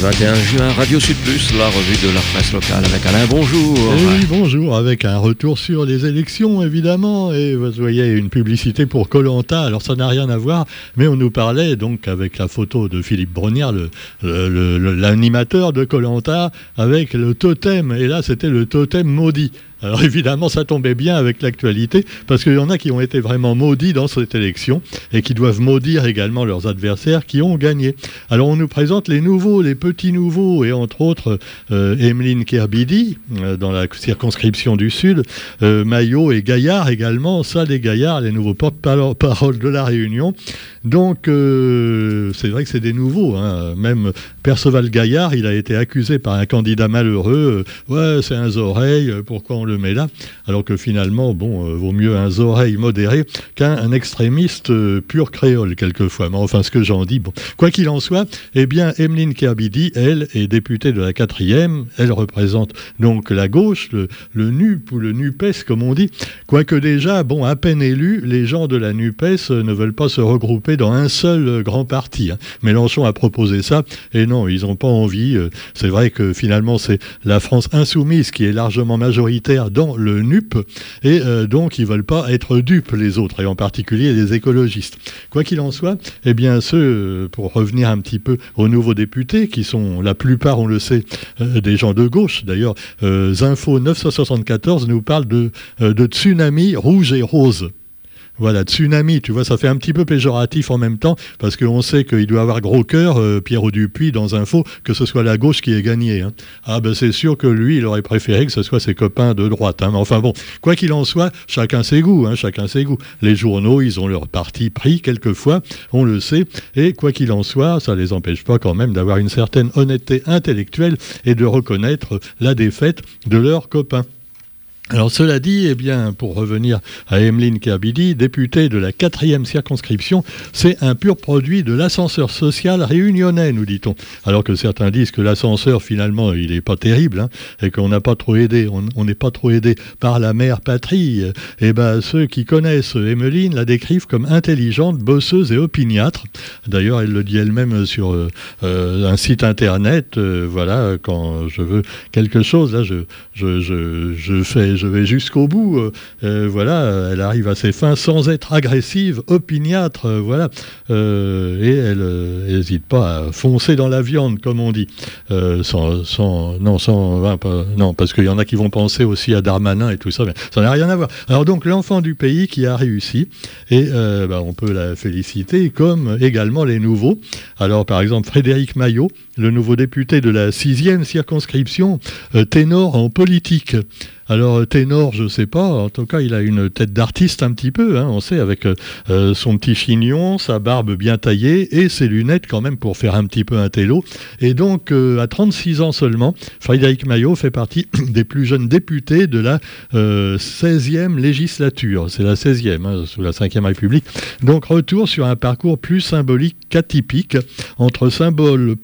21 juin, Radio Sud Plus, la revue de la presse locale avec Alain. Bonjour. oui, bonjour, avec un retour sur les élections évidemment. Et vous voyez une publicité pour Colanta. Alors ça n'a rien à voir, mais on nous parlait donc avec la photo de Philippe Brognard, l'animateur de Colanta, avec le totem. Et là, c'était le totem maudit. Alors évidemment, ça tombait bien avec l'actualité, parce qu'il y en a qui ont été vraiment maudits dans cette élection et qui doivent maudire également leurs adversaires qui ont gagné. Alors on nous présente les nouveaux, les petits nouveaux, et entre autres euh, Emeline Kerbidi, euh, dans la circonscription du Sud, euh, Maillot et Gaillard également, ça les Gaillards, les nouveaux porte-parole de la Réunion. Donc c'est vrai que c'est des nouveaux. Hein. Même Perceval Gaillard, il a été accusé par un candidat malheureux. ouais, c'est un oreille, pourquoi on le met là Alors que finalement, bon, euh, vaut mieux un oreille modéré qu'un extrémiste euh, pur créole quelquefois. Mais enfin, ce que j'en dis, bon. Quoi qu'il en soit, eh bien, Emeline Kerbidi, elle, est députée de la quatrième. Elle représente donc la gauche, le, NUP ou le NUPES, comme on dit. Quoique déjà, bon, à peine élus, les gens de la NUPES ne veulent pas se regrouper dans un seul grand parti. Hein. Mélenchon a proposé ça, et non, ils n'ont pas envie. Euh, c'est vrai que finalement, c'est la France insoumise qui est largement majoritaire dans le NUP, et euh, donc ils veulent pas être dupes les autres, et en particulier les écologistes. Quoi qu'il en soit, eh bien ceux, euh, pour revenir un petit peu aux nouveaux députés, qui sont la plupart, on le sait, des gens de gauche. D'ailleurs, Zinfo 974 nous parle de, de tsunami rouge et rose. Voilà, tsunami, tu vois, ça fait un petit peu péjoratif en même temps, parce qu'on sait qu'il doit avoir gros cœur, euh, Pierre Dupuis, dans Info, que ce soit la gauche qui ait gagné. Hein. Ah ben c'est sûr que lui, il aurait préféré que ce soit ses copains de droite. Hein. Mais enfin bon, quoi qu'il en soit, chacun ses goûts, hein, chacun ses goûts. Les journaux, ils ont leur parti pris quelquefois, on le sait, et quoi qu'il en soit, ça les empêche pas quand même d'avoir une certaine honnêteté intellectuelle et de reconnaître la défaite de leurs copains. Alors cela dit, eh bien, pour revenir à Emeline Kerbidi, députée de la quatrième circonscription, c'est un pur produit de l'ascenseur social réunionnais, nous dit-on. Alors que certains disent que l'ascenseur, finalement, il n'est pas terrible, hein, et qu'on n'a pas trop aidé, on n'est pas trop aidé par la mère patrie. Eh ben, ceux qui connaissent Emeline la décrivent comme intelligente, bosseuse et opiniâtre. D'ailleurs, elle le dit elle-même sur euh, euh, un site internet. Euh, voilà, quand je veux quelque chose, là, je fais je vais jusqu'au bout. Euh, euh, voilà, elle arrive à ses fins sans être agressive, opiniâtre, euh, voilà. et elle n'hésite pas à foncer dans la viande, comme on dit. sans, non, sans, non, parce qu'il y en a qui vont penser aussi à Darmanin et tout ça, mais ça n'a rien à voir. Alors donc, l'enfant du pays qui a réussi, et bah, on peut la féliciter, comme également les nouveaux. Alors, par exemple, Frédéric Maillot, le nouveau député de la sixième circonscription, ténor en politique. Alors ténor, je sais pas. En tout cas, il a une tête d'artiste un petit peu. Hein, on sait avec euh, euh, son petit chignon, sa barbe bien taillée et ses lunettes quand même pour faire un petit peu un télo. Et donc euh, à 36 ans seulement, Frédéric Maillot fait partie des plus jeunes députés de la 16e législature. C'est la 16e hein, sous la 5e République. Donc retour sur un parcours plus symbolique qu'atypique entre symbole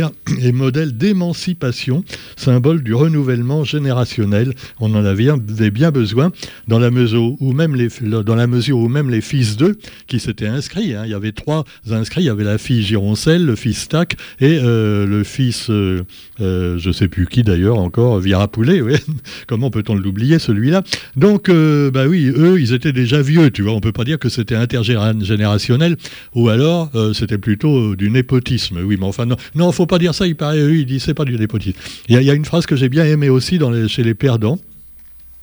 populaire et modèle d'émancipation, symbole du renouvellement générationnel. On en avait bien besoin, dans la mesure où même les, dans la mesure où même les fils d'eux qui s'étaient inscrits, hein, il y avait trois inscrits, il y avait la fille Gironcelle, le fils Tac et euh, le fils, euh, euh, je ne sais plus qui d'ailleurs encore, Virapoulet, oui. comment peut-on l'oublier celui-là? Donc, bah oui, eux, ils étaient déjà vieux, tu vois, on peut pas dire que c'était intergénérationnel, ou alors c'était plutôt du népotisme, oui, mais enfin, non, non, faut pas dire ça, il paraît, il dit c'est pas du népotisme. Il y, a une phrase que j'ai bien aimée aussi chez les perdants,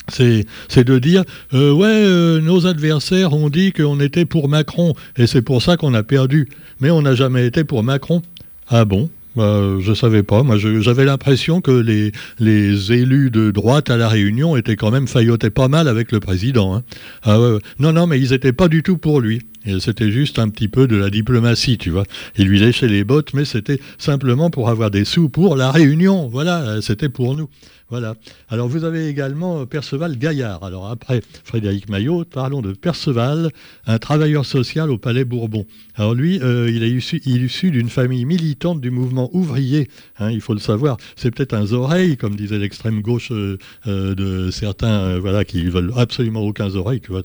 c'est de dire euh, ouais euh, nos adversaires ont dit qu'on était pour Macron et c'est pour ça qu'on a perdu mais on n'a jamais été pour Macron ah bon? Bah, je savais pas. Moi, j'avais l'impression que les, les élus de droite à la Réunion étaient quand même faillotés pas mal avec le président. Hein. Ah, non, non, mais ils n'étaient pas du tout pour lui. C'était juste un petit peu de la diplomatie, tu vois. Il lui léchait les bottes, mais c'était simplement pour avoir des sous pour la Réunion. Voilà, c'était pour nous. Voilà. Alors vous avez également euh, Perceval Gaillard. Alors après Frédéric Maillot, parlons de Perceval, un travailleur social au Palais Bourbon. Alors lui, euh, il est issu, issu d'une famille militante du mouvement ouvrier. Hein, il faut le savoir. C'est peut-être un oreille, comme disait l'extrême gauche euh, de certains, voilà, qui veulent absolument aucun oreille. Tu vois.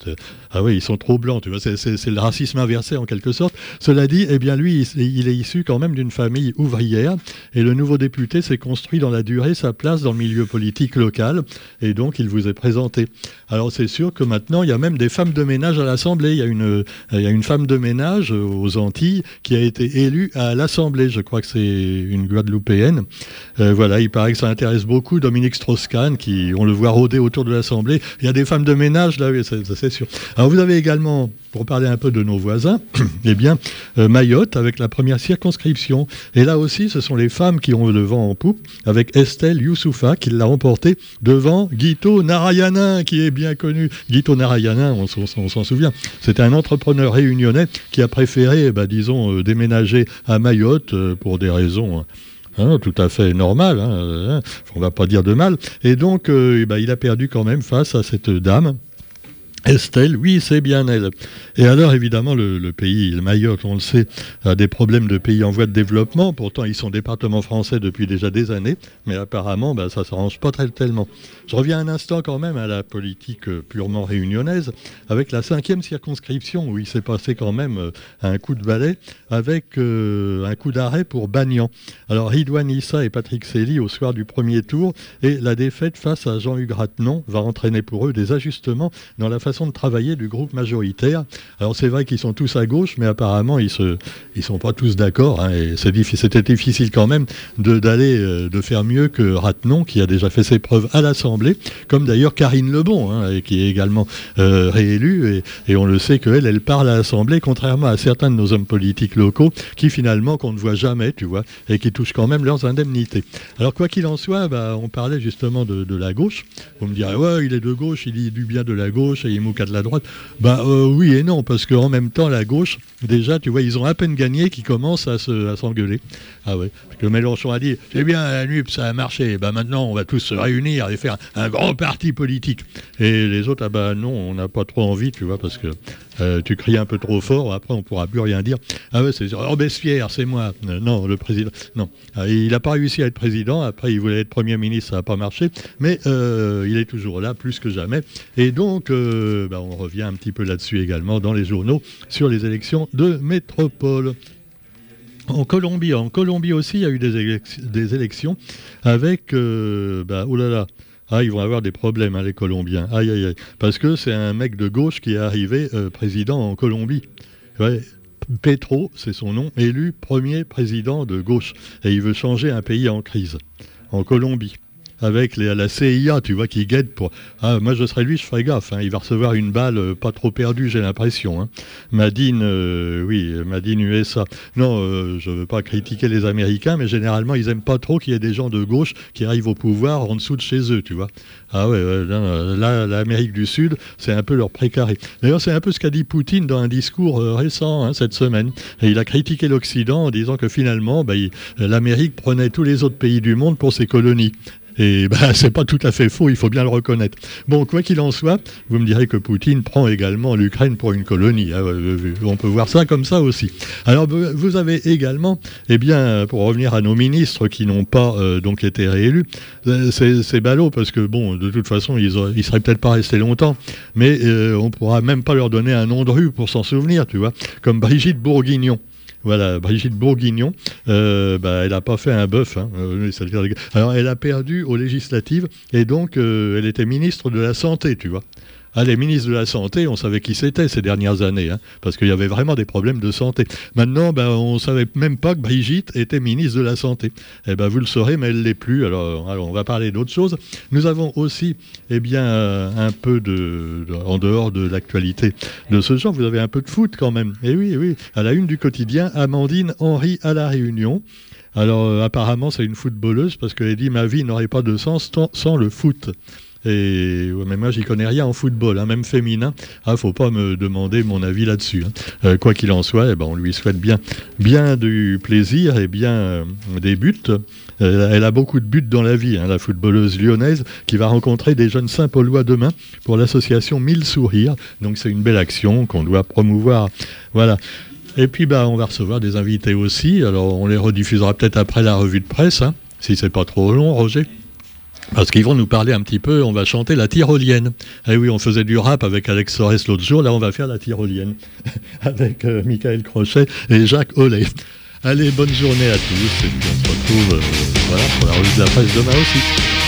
Ah oui, ils sont trop blancs. Tu vois. C'est le racisme inversé en quelque sorte. Cela dit, eh bien lui, il est issu quand même d'une famille ouvrière et le nouveau député s'est construit dans la durée sa place dans le milieu politique local et donc il vous est présenté. Alors c'est sûr que maintenant il y a même des femmes de ménage à l'Assemblée. Il y a une, il y a une femme de ménage aux Antilles qui a été élue à l'Assemblée. Je crois que c'est une Guadeloupéenne. Euh, voilà, il paraît que ça intéresse beaucoup Dominique Strauss-Kahn qui, on le voit rôder autour de l'Assemblée. Il y a des femmes de ménage là, oui, c'est sûr. Alors vous avez également pour parler un peu de nos voisins, eh bien, euh, Mayotte avec la première circonscription. Et là aussi, ce sont les femmes qui ont le vent en poupe, avec Estelle Youssoufa qui l'a remporté devant Guito Narayanin, qui est bien connu. Guito Narayanin, on, s'en souvient, c'était un entrepreneur réunionnais qui a préféré, bah, disons, euh, déménager à Mayotte euh, pour des raisons... Hein, tout à fait normales, hein, hein, on ne va pas dire de mal. Et donc, eh ben, il a perdu quand même face à cette dame Estelle, oui, c'est bien elle. Et alors, évidemment, le, pays, le Mayotte, on le sait, a des problèmes de pays en voie de développement. Pourtant, ils sont département français depuis déjà des années. Mais apparemment, ben, ça ne s'arrange pas très tellement. Je reviens un instant quand même à la politique euh, purement réunionnaise, avec la cinquième circonscription, où il s'est passé quand même euh, un coup de balai, avec euh, un coup d'arrêt pour Bagnan. Alors, Ridouane Issa et Patrick Sely au soir du premier tour. Et la défaite face à Jean-Hugues Ratenon va entraîner pour eux des ajustements dans la façon de travailler du groupe majoritaire. Alors c'est vrai qu'ils sont tous à gauche, mais apparemment ils ne sont pas tous d'accord. Hein, c'était difficile quand même d'aller euh, de, faire mieux que Ratenon, qui a déjà fait ses preuves à l'Assemblée, comme d'ailleurs Karine Lebon, hein, qui est également euh, réélue. Et, on le sait qu'elle, elle parle à l'Assemblée, contrairement à certains de nos hommes politiques locaux, qui finalement qu'on ne voit jamais, tu vois, et qui touchent quand même leurs indemnités. Alors quoi qu'il en soit, bah, on parlait justement de, de, la gauche. Vous me direz, ouais, il est de gauche, il dit du bien de la gauche, et il ou de la droite Ben oui et non, parce qu'en même temps, la gauche, déjà, tu vois, ils ont à peine gagné qu'ils commencent à s'engueuler. ah ouais. Parce que Mélenchon a dit, c'est bien, la NUP, ça a marché. Ben maintenant, on va tous se réunir et faire un grand parti politique. Et les autres, ah ben non, on n'a pas trop envie, tu vois, parce que euh, tu cries un peu trop fort, après on pourra plus rien dire. Ah ouais, c'est Robespierre, c'est moi. Euh, non, le président. Non, ah, il n'a pas réussi à être président. Après, il voulait être premier ministre, ça n'a pas marché. Mais euh, il est toujours là, plus que jamais. Et donc, bah, on revient un petit peu là-dessus également dans les journaux sur les élections de métropole. En Colombie, en Colombie aussi, il y a eu des, élections avec, bah, oh là là, ah, ils vont avoir des problèmes, hein, les Colombiens. Aïe, aïe, aïe. Parce que c'est un mec de gauche qui est arrivé euh, président en Colombie. Petro, c'est son nom, élu premier président de gauche. Et il veut changer un pays en crise, en Colombie avec la CIA, tu vois, qui guette pour. Ah, moi, je serais lui, je ferais gaffe. Hein. Il va recevoir une balle euh, pas trop perdue, j'ai l'impression. Hein. Madine, euh, oui, Madine USA. Non, euh, je ne veux pas critiquer les Américains, mais généralement, ils n'aiment pas trop qu'il y ait des gens de gauche qui arrivent au pouvoir en dessous de chez eux, tu vois. Ah ouais, là, l'Amérique du Sud, c'est un peu leur précaré. D'ailleurs, c'est un peu ce qu'a dit Poutine dans un discours récent cette semaine. Et il a critiqué l'Occident en disant que finalement, bah, l'Amérique prenait tous les autres pays du monde pour ses colonies. Et ben, c'est pas tout à fait faux, il faut bien le reconnaître. Bon, quoi qu'il en soit, vous me direz que Poutine prend également l'Ukraine pour une colonie. Hein, on peut voir ça comme ça aussi. Alors, vous avez également, eh bien, pour revenir à nos ministres qui n'ont pas euh, donc été réélus, euh, c'est ballot parce que, bon, de toute façon, ils, ne seraient peut-être pas restés longtemps, mais euh, on pourra même pas leur donner un nom de rue pour s'en souvenir, tu vois, comme Brigitte Bourguignon. Voilà, Brigitte Bourguignon, euh, bah, elle n'a pas fait un bœuf. Hein. Euh, alors, elle a perdu aux législatives et donc euh, elle était ministre de la Santé, tu vois. Ah, les ministres de la Santé, on savait qui c'était ces dernières années, hein, parce qu'il y avait vraiment des problèmes de santé. Maintenant, ben, on ne savait même pas que Brigitte était ministre de la Santé. Eh ben, vous le saurez, mais elle ne l'est plus. Alors, on va parler d'autre chose. Nous avons aussi eh bien, euh, un peu de, en dehors de l'actualité de ce genre, vous avez un peu de foot quand même. Eh oui, oui, à la une du quotidien, Amandine Henry à la Réunion. Alors, euh, apparemment, c'est une footballeuse parce qu'elle dit ma vie n'aurait pas de sens sans le foot. Mais moi, j'y connais rien en football, hein, même féminin. Ah, faut pas me demander mon avis là-dessus. Hein. Euh, quoi qu'il en soit, eh ben, on lui souhaite bien, bien du plaisir et bien euh, des buts. elle a beaucoup de buts dans la vie, hein, la footballeuse lyonnaise, qui va rencontrer des jeunes Saint-Paulois demain pour l'association Mille Sourires. Donc c'est une belle action qu'on doit promouvoir. Voilà. Et puis bah, on va recevoir des invités aussi. Alors on les rediffusera peut-être après la revue de presse, si c'est pas trop long, Roger. Parce qu'ils vont nous parler un petit peu, on va chanter la tyrolienne. Eh oui, on faisait du rap avec Alex Sorès l'autre jour, là on va faire la tyrolienne avec euh, Michael Crochet et Jacques Ollet. Allez, bonne journée à tous et puis on se retrouve euh, pour la revue de la presse demain aussi.